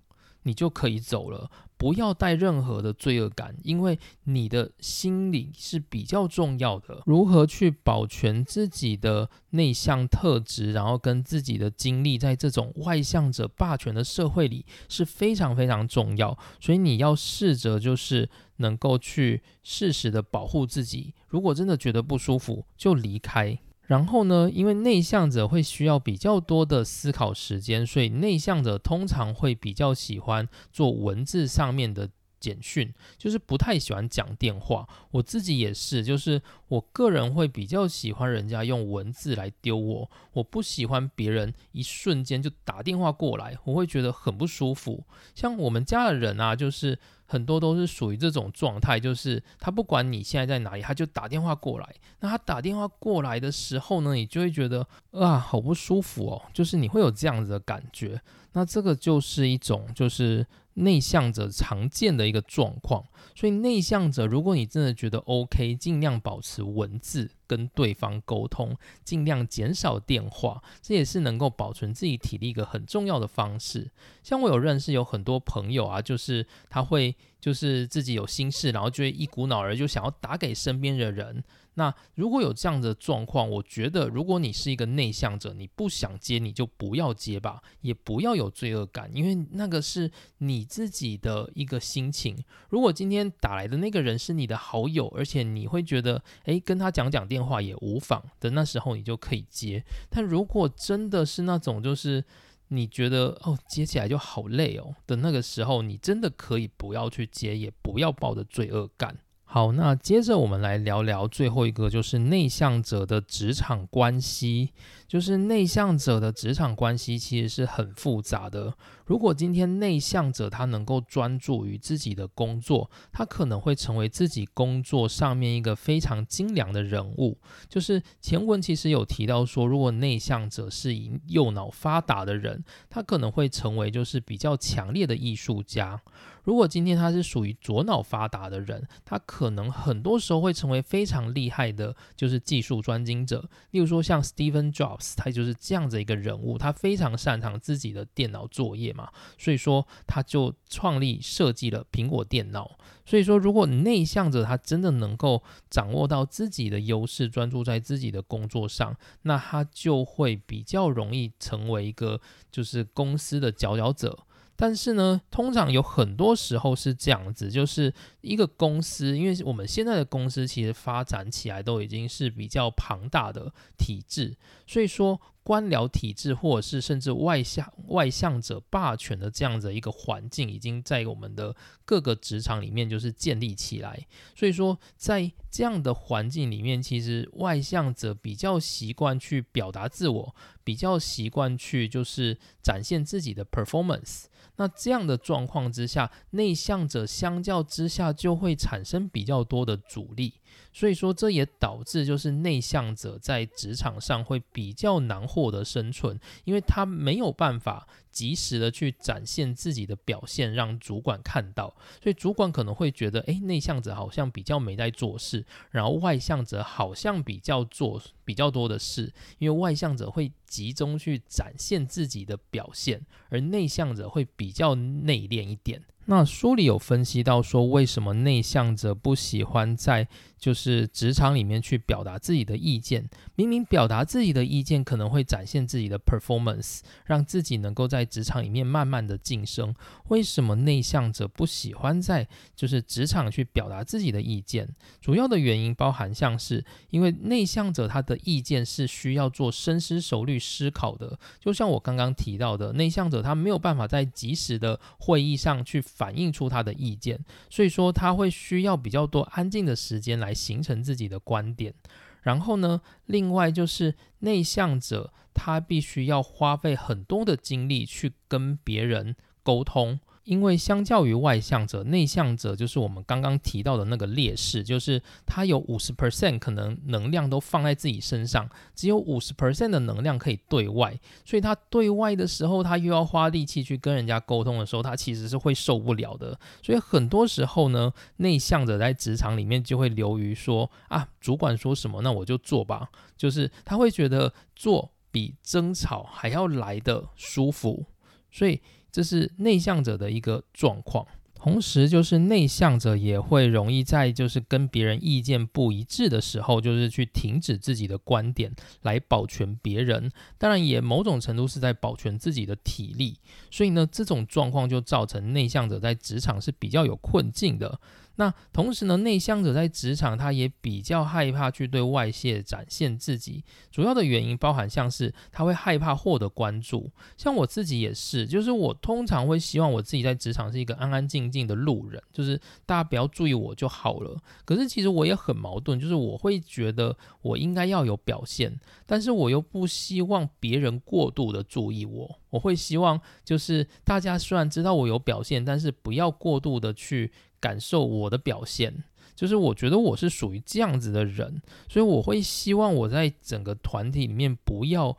你就可以走了。不要带任何的罪恶感，因为你的心理是比较重要的。如何去保全自己的内向特质，然后跟自己的经历，在这种外向者霸权的社会里是非常非常重要。所以你要试着就是能够去适时的保护自己。如果真的觉得不舒服，就离开。然后呢，因为内向者会需要比较多的思考时间，所以内向者通常会比较喜欢做文字上面的简讯，就是不太喜欢讲电话。我自己也是，就是我个人会比较喜欢人家用文字来丢我，我不喜欢别人一瞬间就打电话过来，我会觉得很不舒服。像我们家的人啊，就是。很多都是属于这种状态，就是他不管你现在在哪里，他就打电话过来。那他打电话过来的时候呢，你就会觉得啊，好不舒服哦，就是你会有这样子的感觉。那这个就是一种就是内向者常见的一个状况。所以内向者，如果你真的觉得 OK，尽量保持文字跟对方沟通，尽量减少电话，这也是能够保存自己体力一个很重要的方式。像我有认识有很多朋友啊，就是他会就是自己有心事，然后就会一股脑儿就想要打给身边的人。那如果有这样的状况，我觉得如果你是一个内向者，你不想接，你就不要接吧，也不要有罪恶感，因为那个是你自己的一个心情。如果今天打来的那个人是你的好友，而且你会觉得，诶，跟他讲讲电话也无妨的，那时候你就可以接。但如果真的是那种就是你觉得哦接起来就好累哦的那个时候，你真的可以不要去接，也不要抱着罪恶感。好，那接着我们来聊聊最后一个，就是内向者的职场关系。就是内向者的职场关系其实是很复杂的。如果今天内向者他能够专注于自己的工作，他可能会成为自己工作上面一个非常精良的人物。就是前文其实有提到说，如果内向者是以右脑发达的人，他可能会成为就是比较强烈的艺术家。如果今天他是属于左脑发达的人，他可能很多时候会成为非常厉害的，就是技术专精者。例如说像 Steven Jobs。他就是这样子一个人物，他非常擅长自己的电脑作业嘛，所以说他就创立设计了苹果电脑。所以说，如果内向者他真的能够掌握到自己的优势，专注在自己的工作上，那他就会比较容易成为一个就是公司的佼佼者。但是呢，通常有很多时候是这样子，就是一个公司，因为我们现在的公司其实发展起来都已经是比较庞大的体制，所以说。官僚体制，或者是甚至外向外向者霸权的这样的一个环境，已经在我们的各个职场里面就是建立起来。所以说，在这样的环境里面，其实外向者比较习惯去表达自我，比较习惯去就是展现自己的 performance。那这样的状况之下，内向者相较之下就会产生比较多的阻力。所以说，这也导致就是内向者在职场上会比较难获得生存，因为他没有办法及时的去展现自己的表现，让主管看到。所以主管可能会觉得，诶，内向者好像比较没在做事，然后外向者好像比较做比较多的事，因为外向者会集中去展现自己的表现，而内向者会比较内敛一点。那书里有分析到说，为什么内向者不喜欢在就是职场里面去表达自己的意见？明明表达自己的意见可能会展现自己的 performance，让自己能够在职场里面慢慢的晋升。为什么内向者不喜欢在就是职场去表达自己的意见？主要的原因包含像是因为内向者他的意见是需要做深思熟虑思考的，就像我刚刚提到的，内向者他没有办法在及时的会议上去。反映出他的意见，所以说他会需要比较多安静的时间来形成自己的观点。然后呢，另外就是内向者，他必须要花费很多的精力去跟别人沟通。因为相较于外向者，内向者就是我们刚刚提到的那个劣势，就是他有五十 percent 可能能量都放在自己身上，只有五十 percent 的能量可以对外，所以他对外的时候，他又要花力气去跟人家沟通的时候，他其实是会受不了的。所以很多时候呢，内向者在职场里面就会流于说啊，主管说什么，那我就做吧，就是他会觉得做比争吵还要来的舒服，所以。这是内向者的一个状况，同时就是内向者也会容易在就是跟别人意见不一致的时候，就是去停止自己的观点来保全别人，当然也某种程度是在保全自己的体力，所以呢，这种状况就造成内向者在职场是比较有困境的。那同时呢，内向者在职场他也比较害怕去对外界展现自己，主要的原因包含像是他会害怕获得关注，像我自己也是，就是我通常会希望我自己在职场是一个安安静静的路人，就是大家不要注意我就好了。可是其实我也很矛盾，就是我会觉得我应该要有表现，但是我又不希望别人过度的注意我，我会希望就是大家虽然知道我有表现，但是不要过度的去。感受我的表现，就是我觉得我是属于这样子的人，所以我会希望我在整个团体里面不要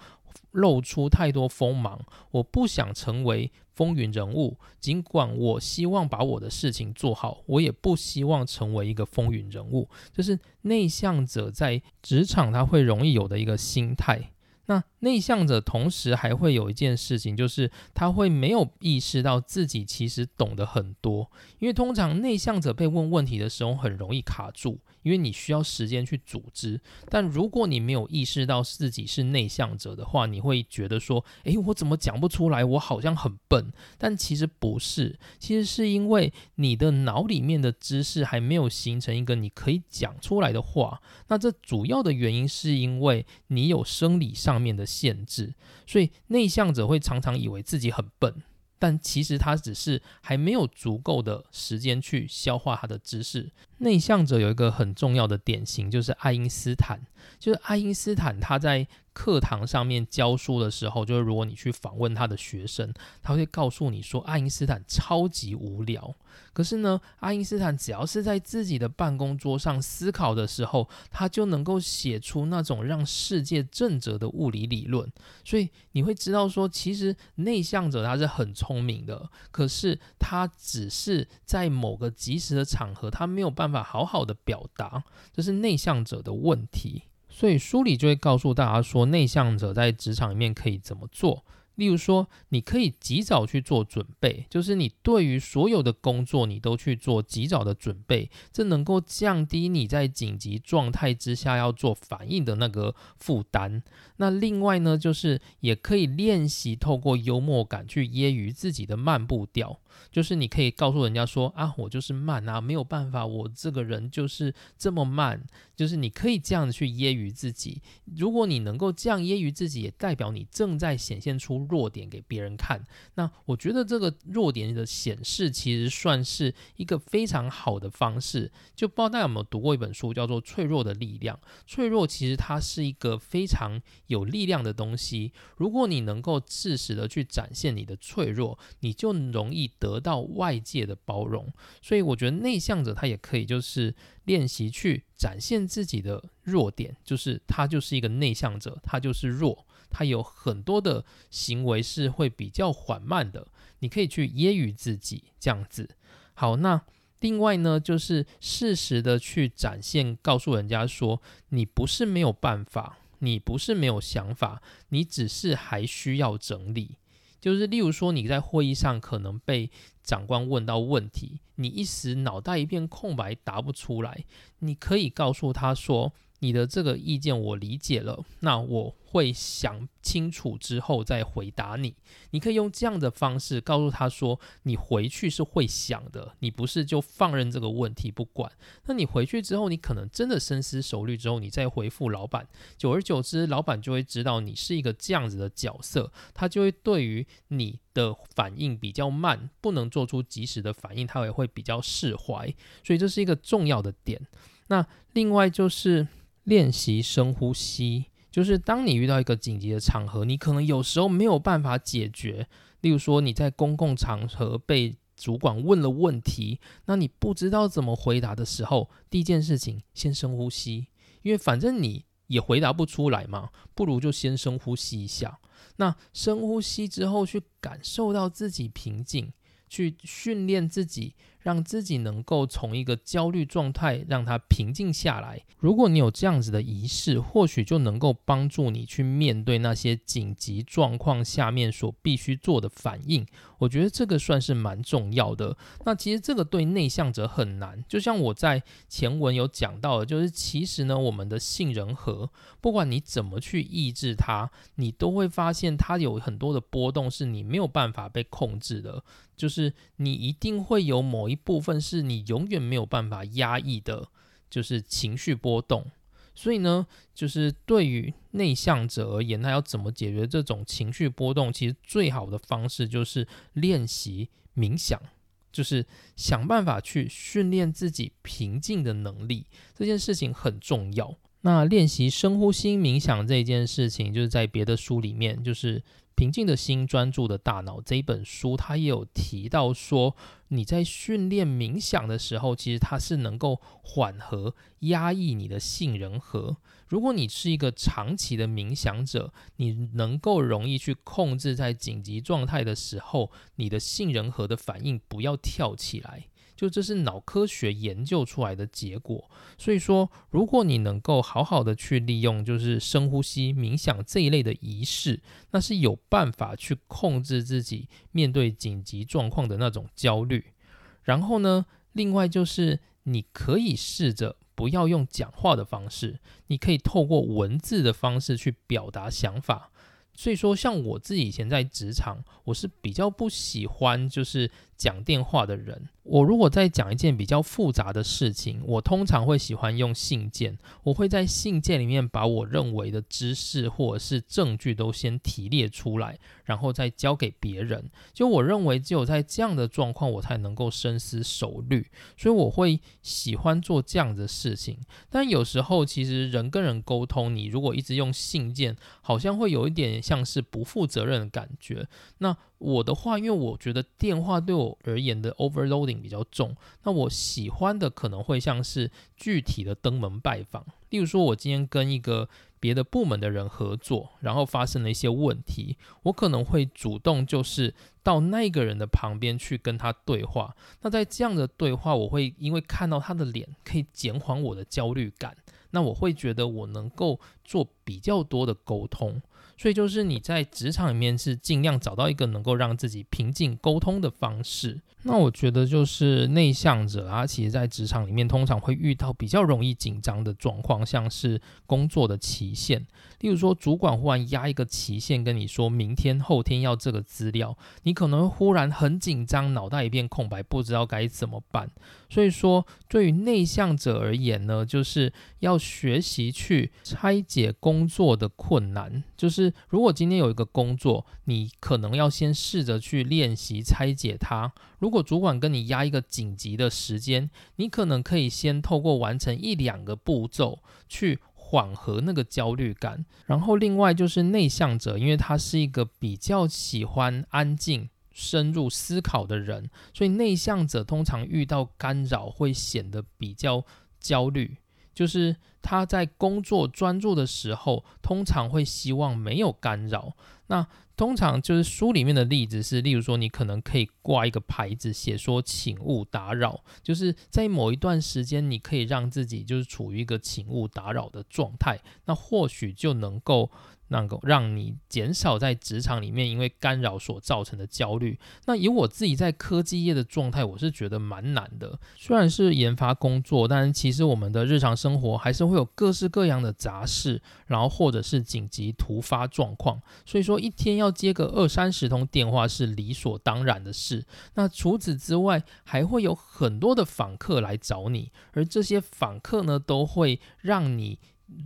露出太多锋芒，我不想成为。风云人物，尽管我希望把我的事情做好，我也不希望成为一个风云人物。就是内向者在职场他会容易有的一个心态。那内向者同时还会有一件事情，就是他会没有意识到自己其实懂得很多，因为通常内向者被问问题的时候很容易卡住。因为你需要时间去组织，但如果你没有意识到自己是内向者的话，你会觉得说：“诶，我怎么讲不出来？我好像很笨。”但其实不是，其实是因为你的脑里面的知识还没有形成一个你可以讲出来的话。那这主要的原因是因为你有生理上上面的限制，所以内向者会常常以为自己很笨。但其实他只是还没有足够的时间去消化他的知识。内向者有一个很重要的典型，就是爱因斯坦。就是爱因斯坦他在课堂上面教书的时候，就是如果你去访问他的学生，他会告诉你说，爱因斯坦超级无聊。可是呢，爱因斯坦只要是在自己的办公桌上思考的时候，他就能够写出那种让世界震折的物理理论。所以你会知道说，其实内向者他是很聪明的，可是他只是在某个及时的场合，他没有办法法好好的表达，这是内向者的问题。所以书里就会告诉大家说，内向者在职场里面可以怎么做。例如说，你可以及早去做准备，就是你对于所有的工作，你都去做及早的准备，这能够降低你在紧急状态之下要做反应的那个负担。那另外呢，就是也可以练习透过幽默感去揶揄自己的慢步调。就是你可以告诉人家说啊，我就是慢啊，没有办法，我这个人就是这么慢。就是你可以这样子去揶揄自己。如果你能够这样揶揄自己，也代表你正在显现出弱点给别人看。那我觉得这个弱点的显示，其实算是一个非常好的方式。就不知道大家有没有读过一本书，叫做《脆弱的力量》。脆弱其实它是一个非常有力量的东西。如果你能够适时的去展现你的脆弱，你就容易。得到外界的包容，所以我觉得内向者他也可以就是练习去展现自己的弱点，就是他就是一个内向者，他就是弱，他有很多的行为是会比较缓慢的，你可以去揶揄自己这样子。好，那另外呢，就是适时的去展现，告诉人家说，你不是没有办法，你不是没有想法，你只是还需要整理。就是例如说，你在会议上可能被长官问到问题，你一时脑袋一片空白，答不出来，你可以告诉他说。你的这个意见我理解了，那我会想清楚之后再回答你。你可以用这样的方式告诉他说，你回去是会想的，你不是就放任这个问题不管。那你回去之后，你可能真的深思熟虑之后，你再回复老板，久而久之，老板就会知道你是一个这样子的角色，他就会对于你的反应比较慢，不能做出及时的反应，他也会比较释怀。所以这是一个重要的点。那另外就是。练习深呼吸，就是当你遇到一个紧急的场合，你可能有时候没有办法解决。例如说，你在公共场合被主管问了问题，那你不知道怎么回答的时候，第一件事情先深呼吸，因为反正你也回答不出来嘛，不如就先深呼吸一下。那深呼吸之后，去感受到自己平静，去训练自己。让自己能够从一个焦虑状态让它平静下来。如果你有这样子的仪式，或许就能够帮助你去面对那些紧急状况下面所必须做的反应。我觉得这个算是蛮重要的。那其实这个对内向者很难，就像我在前文有讲到的，就是其实呢，我们的杏仁核，不管你怎么去抑制它，你都会发现它有很多的波动是你没有办法被控制的。就是你一定会有某一部分是你永远没有办法压抑的，就是情绪波动。所以呢，就是对于内向者而言，他要怎么解决这种情绪波动？其实最好的方式就是练习冥想，就是想办法去训练自己平静的能力。这件事情很重要。那练习深呼吸冥想这件事情，就是在别的书里面，就是。平静的心，专注的大脑这一本书，它也有提到说，你在训练冥想的时候，其实它是能够缓和压抑你的杏仁核。如果你是一个长期的冥想者，你能够容易去控制在紧急状态的时候，你的杏仁核的反应不要跳起来。就这是脑科学研究出来的结果，所以说，如果你能够好好的去利用，就是深呼吸、冥想这一类的仪式，那是有办法去控制自己面对紧急状况的那种焦虑。然后呢，另外就是你可以试着不要用讲话的方式，你可以透过文字的方式去表达想法。所以说，像我自己以前在职场，我是比较不喜欢就是讲电话的人。我如果在讲一件比较复杂的事情，我通常会喜欢用信件。我会在信件里面把我认为的知识或者是证据都先提列出来，然后再交给别人。就我认为，只有在这样的状况，我才能够深思熟虑。所以我会喜欢做这样的事情。但有时候，其实人跟人沟通，你如果一直用信件，好像会有一点像是不负责任的感觉。那我的话，因为我觉得电话对我而言的 overloading 比较重，那我喜欢的可能会像是具体的登门拜访。例如说，我今天跟一个别的部门的人合作，然后发生了一些问题，我可能会主动就是到那个人的旁边去跟他对话。那在这样的对话，我会因为看到他的脸，可以减缓我的焦虑感。那我会觉得我能够做比较多的沟通。所以就是你在职场里面是尽量找到一个能够让自己平静沟通的方式。那我觉得就是内向者啊，其实在职场里面通常会遇到比较容易紧张的状况，像是工作的期限。例如说，主管忽然压一个期限跟你说明天、后天要这个资料，你可能忽然很紧张，脑袋一片空白，不知道该怎么办。所以说，对于内向者而言呢，就是要学习去拆解工作的困难。就是如果今天有一个工作，你可能要先试着去练习拆解它。如果主管跟你压一个紧急的时间，你可能可以先透过完成一两个步骤去。缓和那个焦虑感，然后另外就是内向者，因为他是一个比较喜欢安静、深入思考的人，所以内向者通常遇到干扰会显得比较焦虑。就是他在工作专注的时候，通常会希望没有干扰。那通常就是书里面的例子是，例如说你可能可以挂一个牌子，写说“请勿打扰”，就是在某一段时间，你可以让自己就是处于一个“请勿打扰”的状态，那或许就能够。能够让你减少在职场里面因为干扰所造成的焦虑。那以我自己在科技业的状态，我是觉得蛮难的。虽然是研发工作，但其实我们的日常生活还是会有各式各样的杂事，然后或者是紧急突发状况。所以说一天要接个二三十通电话是理所当然的事。那除此之外，还会有很多的访客来找你，而这些访客呢，都会让你。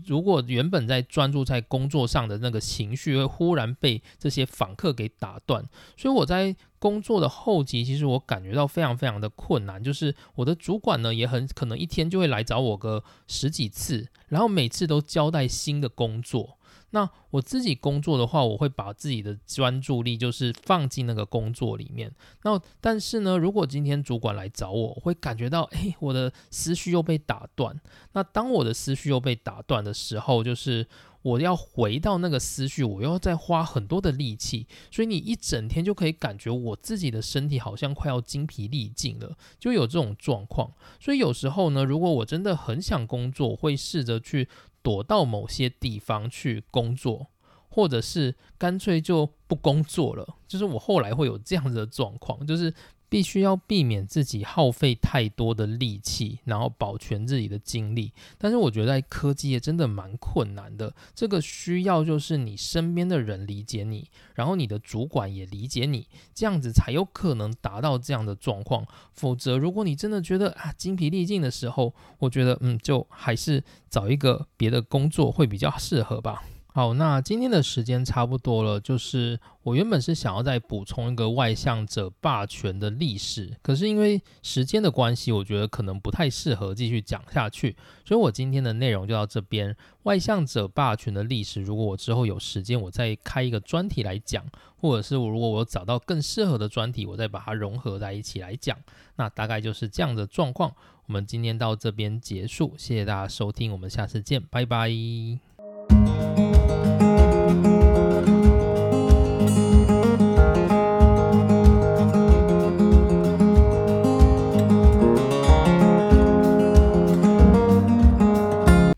如果原本在专注在工作上的那个情绪，会忽然被这些访客给打断，所以我在工作的后期，其实我感觉到非常非常的困难。就是我的主管呢，也很可能一天就会来找我个十几次，然后每次都交代新的工作。那我自己工作的话，我会把自己的专注力就是放进那个工作里面。那但是呢，如果今天主管来找我，我会感觉到，哎，我的思绪又被打断。那当我的思绪又被打断的时候，就是我要回到那个思绪，我又要再花很多的力气。所以你一整天就可以感觉我自己的身体好像快要精疲力尽了，就有这种状况。所以有时候呢，如果我真的很想工作，会试着去。躲到某些地方去工作，或者是干脆就不工作了。就是我后来会有这样子的状况，就是。必须要避免自己耗费太多的力气，然后保全自己的精力。但是我觉得在科技业真的蛮困难的。这个需要就是你身边的人理解你，然后你的主管也理解你，这样子才有可能达到这样的状况。否则，如果你真的觉得啊精疲力尽的时候，我觉得嗯，就还是找一个别的工作会比较适合吧。好，那今天的时间差不多了，就是我原本是想要再补充一个外向者霸权的历史，可是因为时间的关系，我觉得可能不太适合继续讲下去，所以我今天的内容就到这边。外向者霸权的历史，如果我之后有时间，我再开一个专题来讲，或者是我如果我找到更适合的专题，我再把它融合在一起来讲，那大概就是这样的状况。我们今天到这边结束，谢谢大家收听，我们下次见，拜拜。